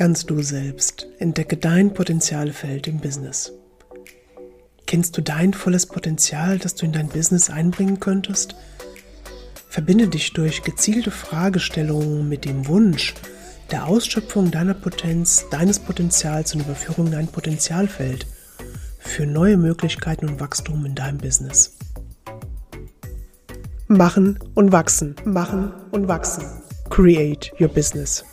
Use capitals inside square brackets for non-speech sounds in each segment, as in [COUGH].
Ganz du selbst. Entdecke dein Potenzialfeld im Business. Kennst du dein volles Potenzial, das du in dein Business einbringen könntest? Verbinde dich durch gezielte Fragestellungen mit dem Wunsch der Ausschöpfung deiner Potenz, deines Potenzials und Überführung in dein Potenzialfeld für neue Möglichkeiten und Wachstum in deinem Business. Machen und wachsen, machen und wachsen. Create your business.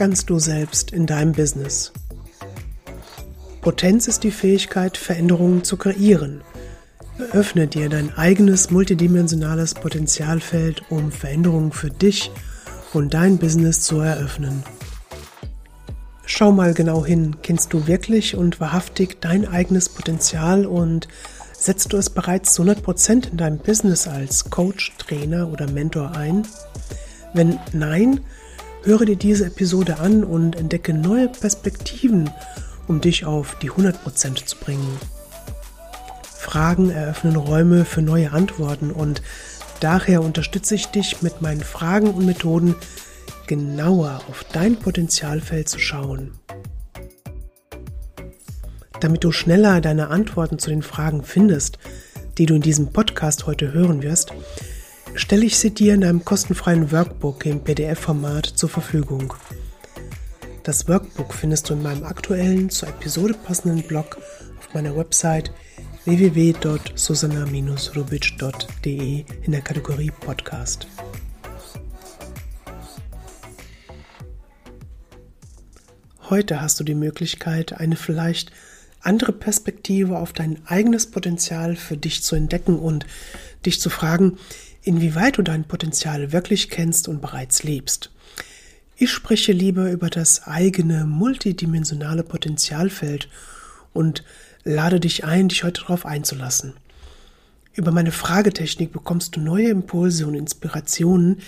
Ganz du selbst in deinem Business. Potenz ist die Fähigkeit, Veränderungen zu kreieren. Öffne dir dein eigenes multidimensionales Potenzialfeld, um Veränderungen für dich und dein Business zu eröffnen. Schau mal genau hin, kennst du wirklich und wahrhaftig dein eigenes Potenzial und setzt du es bereits zu 100% in deinem Business als Coach, Trainer oder Mentor ein? Wenn nein, höre dir diese Episode an und entdecke neue Perspektiven um dich auf die 100% zu bringen. Fragen eröffnen Räume für neue Antworten und daher unterstütze ich dich mit meinen Fragen und Methoden genauer auf dein Potenzialfeld zu schauen. Damit du schneller deine Antworten zu den Fragen findest, die du in diesem Podcast heute hören wirst, stelle ich sie dir in einem kostenfreien Workbook im PDF-Format zur Verfügung. Das Workbook findest du in meinem aktuellen zur Episode passenden Blog auf meiner Website www.susanna-rubic.de in der Kategorie Podcast. Heute hast du die Möglichkeit, eine vielleicht andere Perspektive auf dein eigenes Potenzial für dich zu entdecken und dich zu fragen, inwieweit du dein Potenzial wirklich kennst und bereits lebst. Ich spreche lieber über das eigene multidimensionale Potenzialfeld und lade dich ein, dich heute darauf einzulassen. Über meine Fragetechnik bekommst du neue Impulse und Inspirationen,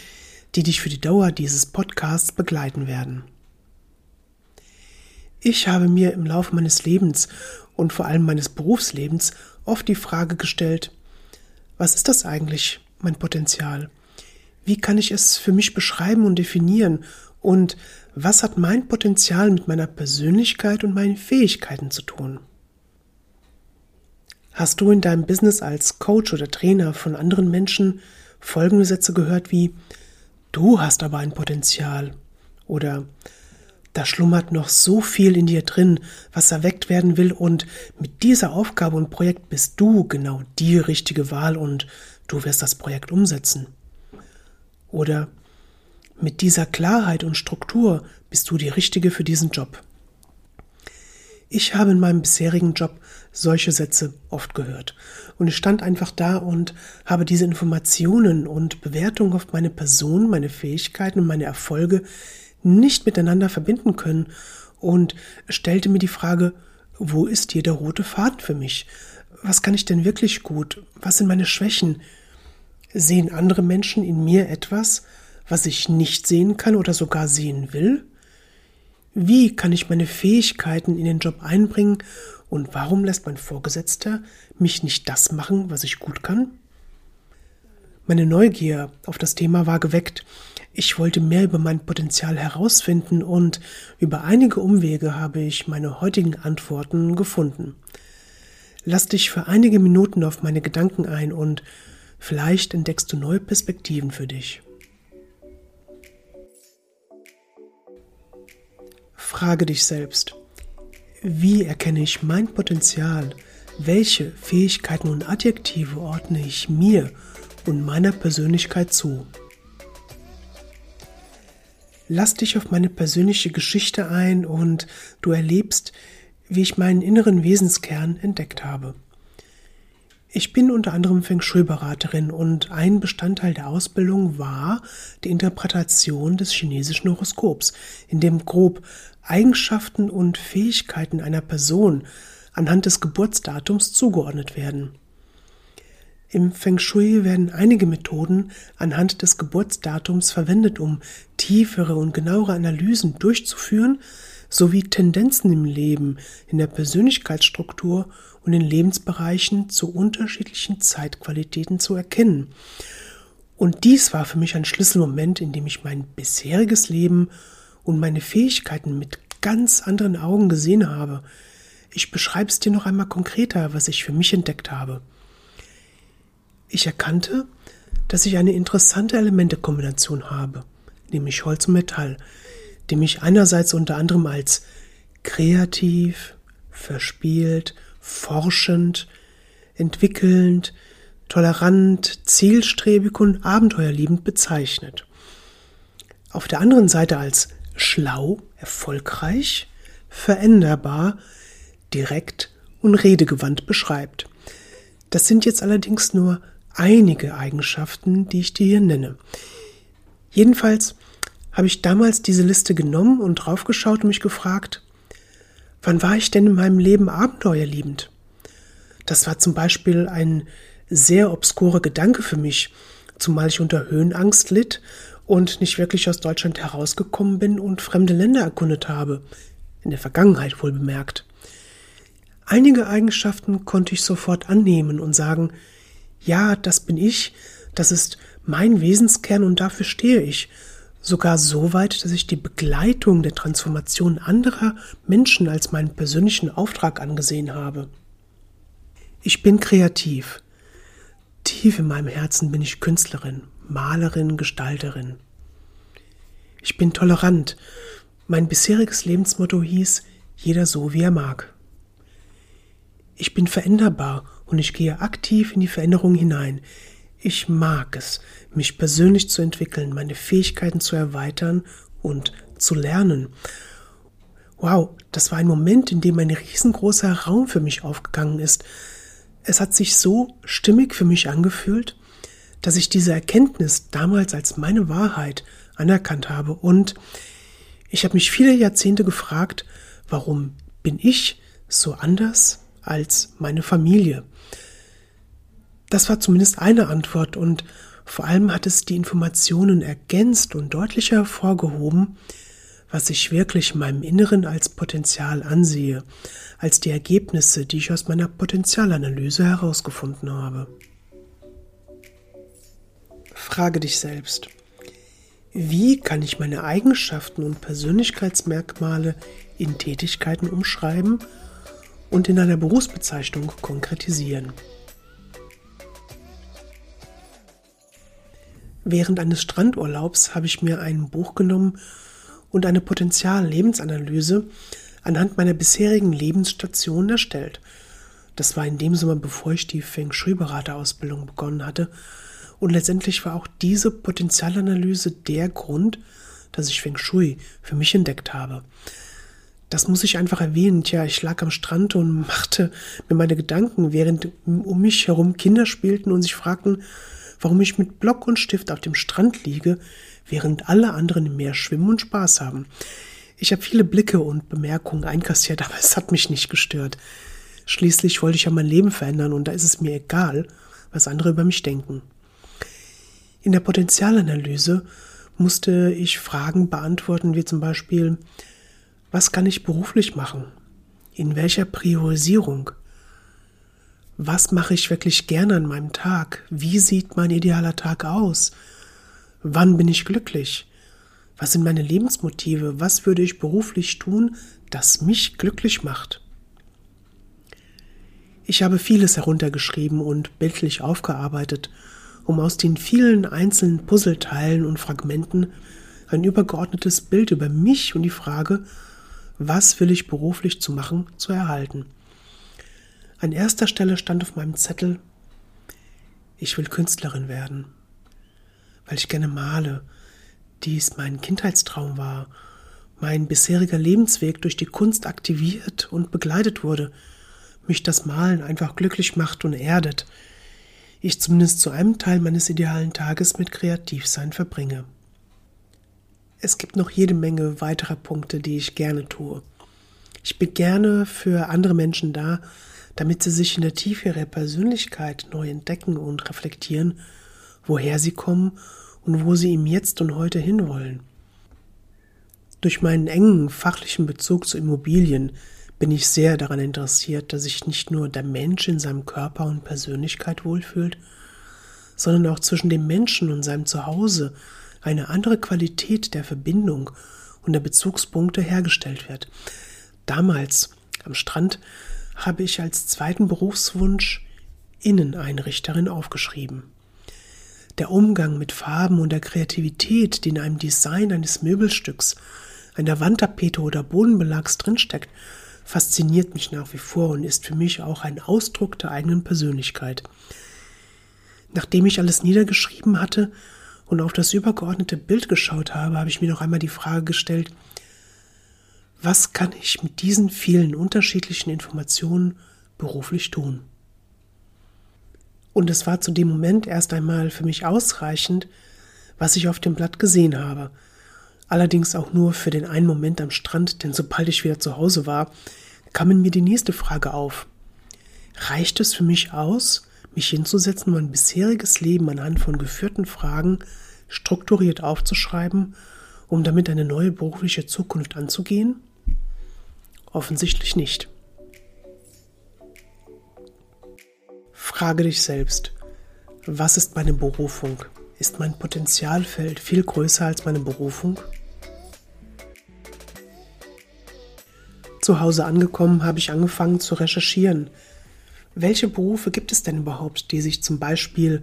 die dich für die Dauer dieses Podcasts begleiten werden. Ich habe mir im Laufe meines Lebens und vor allem meines Berufslebens oft die Frage gestellt, was ist das eigentlich, mein Potenzial? Wie kann ich es für mich beschreiben und definieren und was hat mein Potenzial mit meiner Persönlichkeit und meinen Fähigkeiten zu tun? Hast du in deinem Business als Coach oder Trainer von anderen Menschen folgende Sätze gehört wie Du hast aber ein Potenzial oder da schlummert noch so viel in dir drin, was erweckt werden will, und mit dieser Aufgabe und Projekt bist du genau die richtige Wahl und du wirst das Projekt umsetzen. Oder mit dieser Klarheit und Struktur bist du die Richtige für diesen Job. Ich habe in meinem bisherigen Job solche Sätze oft gehört. Und ich stand einfach da und habe diese Informationen und Bewertungen auf meine Person, meine Fähigkeiten und meine Erfolge nicht miteinander verbinden können und stellte mir die Frage, wo ist hier der rote Faden für mich? Was kann ich denn wirklich gut? Was sind meine Schwächen? Sehen andere Menschen in mir etwas, was ich nicht sehen kann oder sogar sehen will? Wie kann ich meine Fähigkeiten in den Job einbringen und warum lässt mein Vorgesetzter mich nicht das machen, was ich gut kann? Meine Neugier auf das Thema war geweckt. Ich wollte mehr über mein Potenzial herausfinden und über einige Umwege habe ich meine heutigen Antworten gefunden. Lass dich für einige Minuten auf meine Gedanken ein und vielleicht entdeckst du neue Perspektiven für dich. Frage dich selbst, wie erkenne ich mein Potenzial? Welche Fähigkeiten und Adjektive ordne ich mir und meiner Persönlichkeit zu? Lass dich auf meine persönliche Geschichte ein und du erlebst, wie ich meinen inneren Wesenskern entdeckt habe. Ich bin unter anderem Feng Shui-Beraterin und ein Bestandteil der Ausbildung war die Interpretation des chinesischen Horoskops, in dem grob Eigenschaften und Fähigkeiten einer Person anhand des Geburtsdatums zugeordnet werden. Im Feng Shui werden einige Methoden anhand des Geburtsdatums verwendet, um tiefere und genauere Analysen durchzuführen, sowie Tendenzen im Leben, in der Persönlichkeitsstruktur und in Lebensbereichen zu unterschiedlichen Zeitqualitäten zu erkennen. Und dies war für mich ein Schlüsselmoment, in dem ich mein bisheriges Leben und meine Fähigkeiten mit ganz anderen Augen gesehen habe. Ich beschreibe es dir noch einmal konkreter, was ich für mich entdeckt habe. Ich erkannte, dass ich eine interessante Elementekombination habe, nämlich Holz und Metall, die mich einerseits unter anderem als kreativ, verspielt, forschend, entwickelnd, tolerant, zielstrebig und abenteuerliebend bezeichnet. Auf der anderen Seite als schlau, erfolgreich, veränderbar, direkt und redegewandt beschreibt. Das sind jetzt allerdings nur einige Eigenschaften, die ich dir hier nenne. Jedenfalls habe ich damals diese Liste genommen und draufgeschaut und mich gefragt, wann war ich denn in meinem Leben abenteuerliebend? Das war zum Beispiel ein sehr obskurer Gedanke für mich, zumal ich unter Höhenangst litt und nicht wirklich aus Deutschland herausgekommen bin und fremde Länder erkundet habe, in der Vergangenheit wohl bemerkt. Einige Eigenschaften konnte ich sofort annehmen und sagen, ja, das bin ich, das ist mein Wesenskern und dafür stehe ich, sogar so weit, dass ich die Begleitung der Transformation anderer Menschen als meinen persönlichen Auftrag angesehen habe. Ich bin kreativ. Tief in meinem Herzen bin ich Künstlerin, Malerin, Gestalterin. Ich bin tolerant. Mein bisheriges Lebensmotto hieß, jeder so, wie er mag. Ich bin veränderbar und ich gehe aktiv in die Veränderung hinein. Ich mag es, mich persönlich zu entwickeln, meine Fähigkeiten zu erweitern und zu lernen. Wow, das war ein Moment, in dem ein riesengroßer Raum für mich aufgegangen ist. Es hat sich so stimmig für mich angefühlt, dass ich diese Erkenntnis damals als meine Wahrheit anerkannt habe und ich habe mich viele Jahrzehnte gefragt, warum bin ich so anders als meine Familie? Das war zumindest eine Antwort und vor allem hat es die Informationen ergänzt und deutlicher hervorgehoben, was ich wirklich in meinem Inneren als Potenzial ansehe, als die Ergebnisse, die ich aus meiner Potenzialanalyse herausgefunden habe. Frage dich selbst, wie kann ich meine Eigenschaften und Persönlichkeitsmerkmale in Tätigkeiten umschreiben und in einer Berufsbezeichnung konkretisieren? Während eines Strandurlaubs habe ich mir ein Buch genommen und eine Potenzial-Lebensanalyse anhand meiner bisherigen Lebensstationen erstellt. Das war in dem Sommer, bevor ich die Feng Shui-Beraterausbildung begonnen hatte. Und letztendlich war auch diese Potenzialanalyse der Grund, dass ich Feng Shui für mich entdeckt habe. Das muss ich einfach erwähnen. Tja, ich lag am Strand und machte mir meine Gedanken, während um mich herum Kinder spielten und sich fragten, warum ich mit Block und Stift auf dem Strand liege, während alle anderen im Meer schwimmen und Spaß haben. Ich habe viele Blicke und Bemerkungen einkassiert, [LAUGHS] aber es hat mich nicht gestört. Schließlich wollte ich ja mein Leben verändern und da ist es mir egal, was andere über mich denken. In der Potenzialanalyse musste ich Fragen beantworten, wie zum Beispiel, was kann ich beruflich machen? In welcher Priorisierung? Was mache ich wirklich gerne an meinem Tag? Wie sieht mein idealer Tag aus? Wann bin ich glücklich? Was sind meine Lebensmotive? Was würde ich beruflich tun, das mich glücklich macht? Ich habe vieles heruntergeschrieben und bildlich aufgearbeitet, um aus den vielen einzelnen Puzzleteilen und Fragmenten ein übergeordnetes Bild über mich und die Frage, was will ich beruflich zu machen, zu erhalten. An erster Stelle stand auf meinem Zettel, ich will Künstlerin werden, weil ich gerne male, dies mein Kindheitstraum war, mein bisheriger Lebensweg durch die Kunst aktiviert und begleitet wurde, mich das Malen einfach glücklich macht und erdet, ich zumindest zu einem Teil meines idealen Tages mit Kreativsein verbringe. Es gibt noch jede Menge weiterer Punkte, die ich gerne tue. Ich bin gerne für andere Menschen da, damit sie sich in der Tiefe ihrer Persönlichkeit neu entdecken und reflektieren, woher sie kommen und wo sie im Jetzt und heute hinwollen. Durch meinen engen fachlichen Bezug zu Immobilien bin ich sehr daran interessiert, dass sich nicht nur der Mensch in seinem Körper und Persönlichkeit wohlfühlt, sondern auch zwischen dem Menschen und seinem Zuhause eine andere Qualität der Verbindung und der Bezugspunkte hergestellt wird. Damals am Strand habe ich als zweiten Berufswunsch Inneneinrichterin aufgeschrieben. Der Umgang mit Farben und der Kreativität, die in einem Design eines Möbelstücks, einer Wandtapete oder Bodenbelags drinsteckt, fasziniert mich nach wie vor und ist für mich auch ein Ausdruck der eigenen Persönlichkeit. Nachdem ich alles niedergeschrieben hatte und auf das übergeordnete Bild geschaut habe, habe ich mir noch einmal die Frage gestellt, was kann ich mit diesen vielen unterschiedlichen Informationen beruflich tun? Und es war zu dem Moment erst einmal für mich ausreichend, was ich auf dem Blatt gesehen habe. Allerdings auch nur für den einen Moment am Strand, denn sobald ich wieder zu Hause war, kam in mir die nächste Frage auf. Reicht es für mich aus, mich hinzusetzen, mein bisheriges Leben anhand von geführten Fragen strukturiert aufzuschreiben, um damit eine neue berufliche Zukunft anzugehen? Offensichtlich nicht. Frage dich selbst, was ist meine Berufung? Ist mein Potenzialfeld viel größer als meine Berufung? Zu Hause angekommen habe ich angefangen zu recherchieren. Welche Berufe gibt es denn überhaupt, die sich zum Beispiel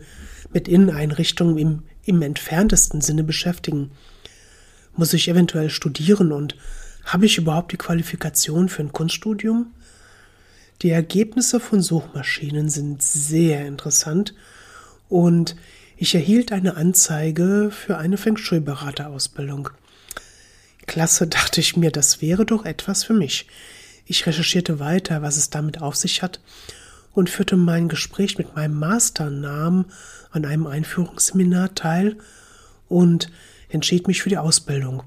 mit Inneneinrichtungen im, im entferntesten Sinne beschäftigen? Muss ich eventuell studieren und habe ich überhaupt die Qualifikation für ein Kunststudium? Die Ergebnisse von Suchmaschinen sind sehr interessant und ich erhielt eine Anzeige für eine Feng Shui-Beraterausbildung. Klasse, [LAUGHS] dachte ich mir, das wäre doch etwas für mich. Ich recherchierte weiter, was es damit auf sich hat und führte mein Gespräch mit meinem Masternamen an einem Einführungsseminar teil und entschied mich für die Ausbildung.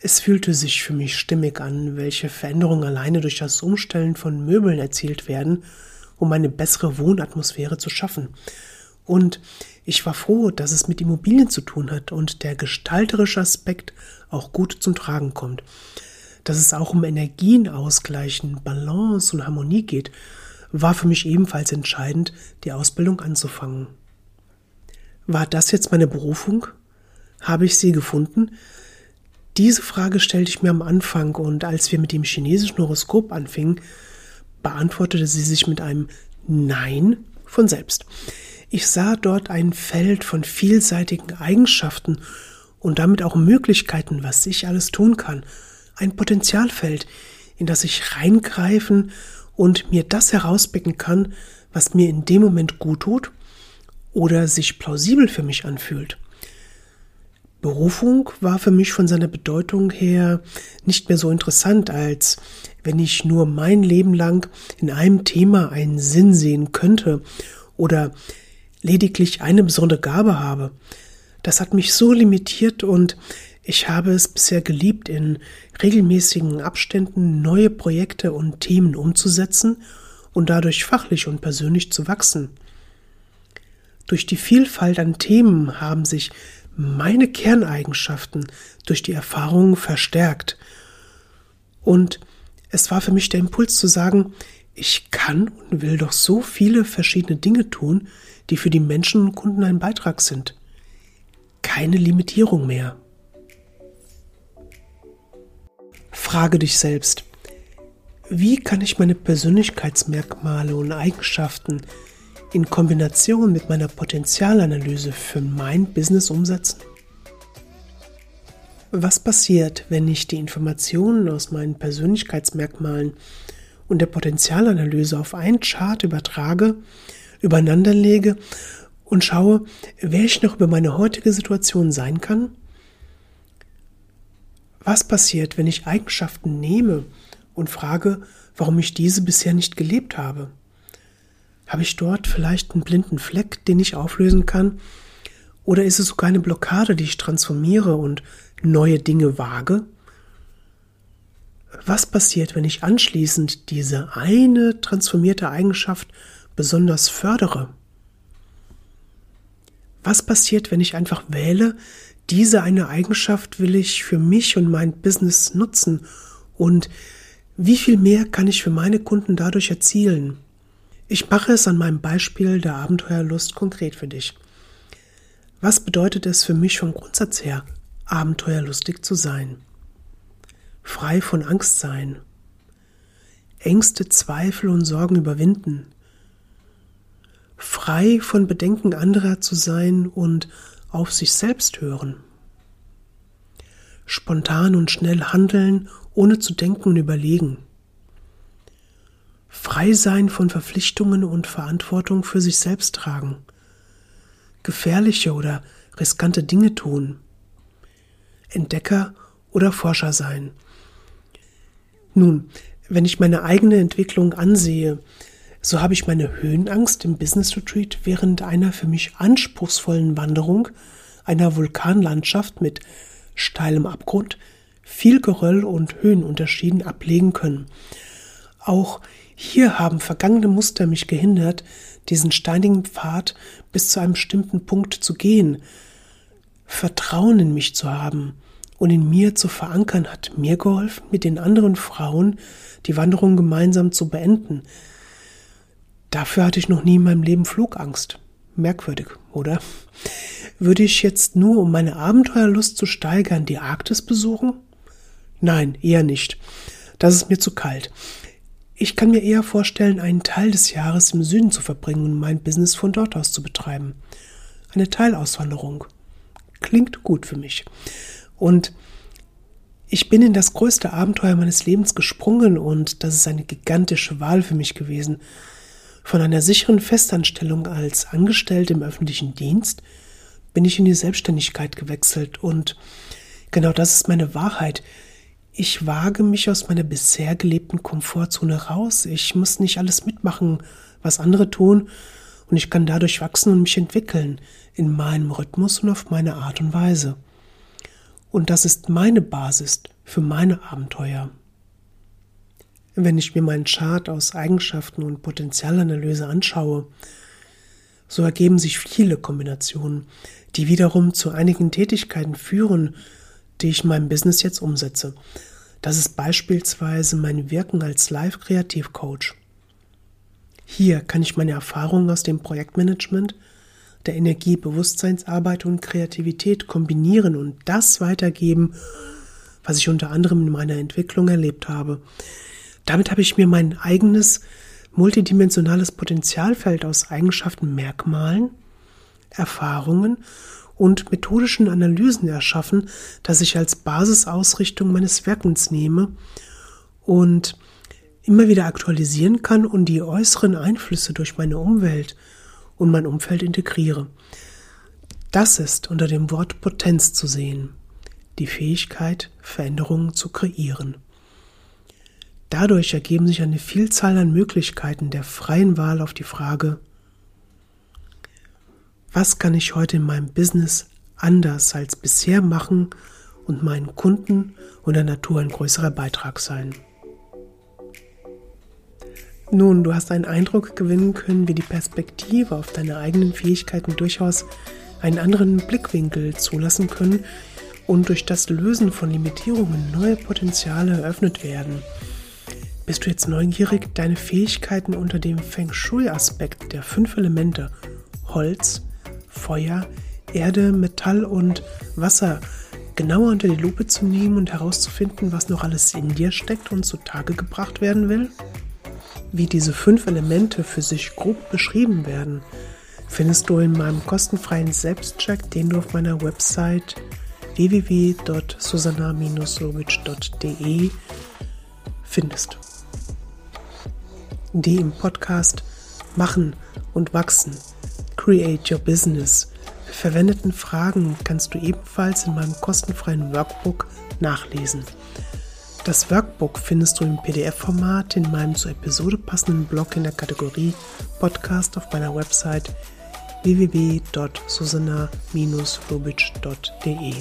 Es fühlte sich für mich stimmig an, welche Veränderungen alleine durch das Umstellen von Möbeln erzielt werden, um eine bessere Wohnatmosphäre zu schaffen. Und ich war froh, dass es mit Immobilien zu tun hat und der gestalterische Aspekt auch gut zum Tragen kommt. Dass es auch um Energien ausgleichen, Balance und Harmonie geht, war für mich ebenfalls entscheidend, die Ausbildung anzufangen. War das jetzt meine Berufung? Habe ich sie gefunden? Diese Frage stellte ich mir am Anfang und als wir mit dem chinesischen Horoskop anfingen, beantwortete sie sich mit einem Nein von selbst. Ich sah dort ein Feld von vielseitigen Eigenschaften und damit auch Möglichkeiten, was ich alles tun kann. Ein Potenzialfeld, in das ich reingreifen und mir das herauspicken kann, was mir in dem Moment gut tut oder sich plausibel für mich anfühlt. Berufung war für mich von seiner Bedeutung her nicht mehr so interessant, als wenn ich nur mein Leben lang in einem Thema einen Sinn sehen könnte oder lediglich eine besondere Gabe habe. Das hat mich so limitiert und ich habe es bisher geliebt, in regelmäßigen Abständen neue Projekte und Themen umzusetzen und dadurch fachlich und persönlich zu wachsen. Durch die Vielfalt an Themen haben sich meine Kerneigenschaften durch die Erfahrungen verstärkt. Und es war für mich der Impuls zu sagen, ich kann und will doch so viele verschiedene Dinge tun, die für die Menschen und Kunden ein Beitrag sind. Keine Limitierung mehr. Frage dich selbst, wie kann ich meine Persönlichkeitsmerkmale und Eigenschaften in Kombination mit meiner Potenzialanalyse für mein Business umsetzen? Was passiert, wenn ich die Informationen aus meinen Persönlichkeitsmerkmalen und der Potenzialanalyse auf einen Chart übertrage, übereinander lege und schaue, wer ich noch über meine heutige Situation sein kann? Was passiert, wenn ich Eigenschaften nehme und frage, warum ich diese bisher nicht gelebt habe? Habe ich dort vielleicht einen blinden Fleck, den ich auflösen kann? Oder ist es sogar eine Blockade, die ich transformiere und neue Dinge wage? Was passiert, wenn ich anschließend diese eine transformierte Eigenschaft besonders fördere? Was passiert, wenn ich einfach wähle, diese eine Eigenschaft will ich für mich und mein Business nutzen und wie viel mehr kann ich für meine Kunden dadurch erzielen? Ich mache es an meinem Beispiel der Abenteuerlust konkret für dich. Was bedeutet es für mich vom Grundsatz her, abenteuerlustig zu sein? Frei von Angst sein, Ängste, Zweifel und Sorgen überwinden, frei von Bedenken anderer zu sein und auf sich selbst hören, spontan und schnell handeln, ohne zu denken und überlegen, frei sein von Verpflichtungen und Verantwortung für sich selbst tragen, gefährliche oder riskante Dinge tun, Entdecker oder Forscher sein. Nun, wenn ich meine eigene Entwicklung ansehe, so habe ich meine Höhenangst im Business Retreat während einer für mich anspruchsvollen Wanderung einer Vulkanlandschaft mit steilem Abgrund, viel Geröll und Höhenunterschieden ablegen können. Auch hier haben vergangene Muster mich gehindert, diesen steinigen Pfad bis zu einem bestimmten Punkt zu gehen. Vertrauen in mich zu haben und in mir zu verankern hat mir geholfen, mit den anderen Frauen die Wanderung gemeinsam zu beenden. Dafür hatte ich noch nie in meinem Leben Flugangst. Merkwürdig, oder? Würde ich jetzt nur, um meine Abenteuerlust zu steigern, die Arktis besuchen? Nein, eher nicht. Das ist mir zu kalt. Ich kann mir eher vorstellen, einen Teil des Jahres im Süden zu verbringen und mein Business von dort aus zu betreiben. Eine Teilauswanderung. Klingt gut für mich. Und ich bin in das größte Abenteuer meines Lebens gesprungen und das ist eine gigantische Wahl für mich gewesen. Von einer sicheren Festanstellung als Angestellte im öffentlichen Dienst bin ich in die Selbstständigkeit gewechselt und genau das ist meine Wahrheit. Ich wage mich aus meiner bisher gelebten Komfortzone raus. Ich muss nicht alles mitmachen, was andere tun, und ich kann dadurch wachsen und mich entwickeln in meinem Rhythmus und auf meine Art und Weise. Und das ist meine Basis für meine Abenteuer. Wenn ich mir meinen Chart aus Eigenschaften und Potenzialanalyse anschaue, so ergeben sich viele Kombinationen, die wiederum zu einigen Tätigkeiten führen, die ich in meinem Business jetzt umsetze. Das ist beispielsweise mein Wirken als Live-Kreativ-Coach. Hier kann ich meine Erfahrungen aus dem Projektmanagement der Energie, Bewusstseinsarbeit und Kreativität kombinieren und das weitergeben, was ich unter anderem in meiner Entwicklung erlebt habe. Damit habe ich mir mein eigenes multidimensionales Potenzialfeld aus Eigenschaften, Merkmalen, Erfahrungen und methodischen Analysen erschaffen, das ich als Basisausrichtung meines Wirkens nehme und immer wieder aktualisieren kann und die äußeren Einflüsse durch meine Umwelt und mein Umfeld integriere. Das ist unter dem Wort Potenz zu sehen, die Fähigkeit, Veränderungen zu kreieren. Dadurch ergeben sich eine Vielzahl an Möglichkeiten der freien Wahl auf die Frage, was kann ich heute in meinem Business anders als bisher machen und meinen Kunden und der Natur ein größerer Beitrag sein. Nun, du hast einen Eindruck gewinnen können, wie die Perspektive auf deine eigenen Fähigkeiten durchaus einen anderen Blickwinkel zulassen können und durch das Lösen von Limitierungen neue Potenziale eröffnet werden. Bist du jetzt neugierig, deine Fähigkeiten unter dem Feng Shui-Aspekt der fünf Elemente Holz, Feuer, Erde, Metall und Wasser genauer unter die Lupe zu nehmen und herauszufinden, was noch alles in dir steckt und zutage gebracht werden will? Wie diese fünf Elemente für sich grob beschrieben werden, findest du in meinem kostenfreien Selbstcheck, den du auf meiner Website www.susanna-logic.de findest. Die im Podcast Machen und Wachsen, Create Your Business verwendeten Fragen kannst du ebenfalls in meinem kostenfreien Workbook nachlesen. Das Workbook findest du im PDF-Format in meinem zur Episode passenden Blog in der Kategorie Podcast auf meiner Website www.susanna-lubitsch.de.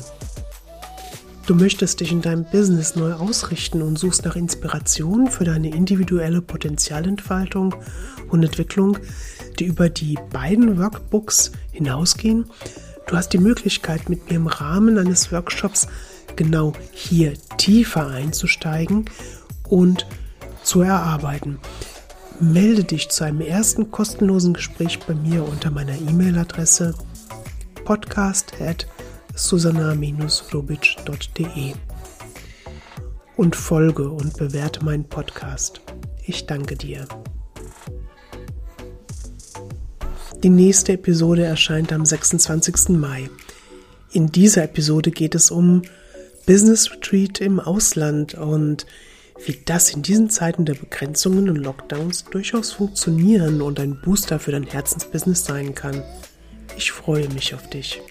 Du möchtest dich in deinem Business neu ausrichten und suchst nach Inspiration für deine individuelle Potenzialentfaltung und Entwicklung, die über die beiden Workbooks hinausgehen. Du hast die Möglichkeit, mit mir im Rahmen eines Workshops genau hier tiefer einzusteigen und zu erarbeiten. Melde dich zu einem ersten kostenlosen Gespräch bei mir unter meiner E-Mail-Adresse podcast at susanna-lubitsch.de und folge und bewerte meinen Podcast. Ich danke dir. Die nächste Episode erscheint am 26. Mai. In dieser Episode geht es um Business Retreat im Ausland und wie das in diesen Zeiten der Begrenzungen und Lockdowns durchaus funktionieren und ein Booster für dein Herzensbusiness sein kann. Ich freue mich auf dich.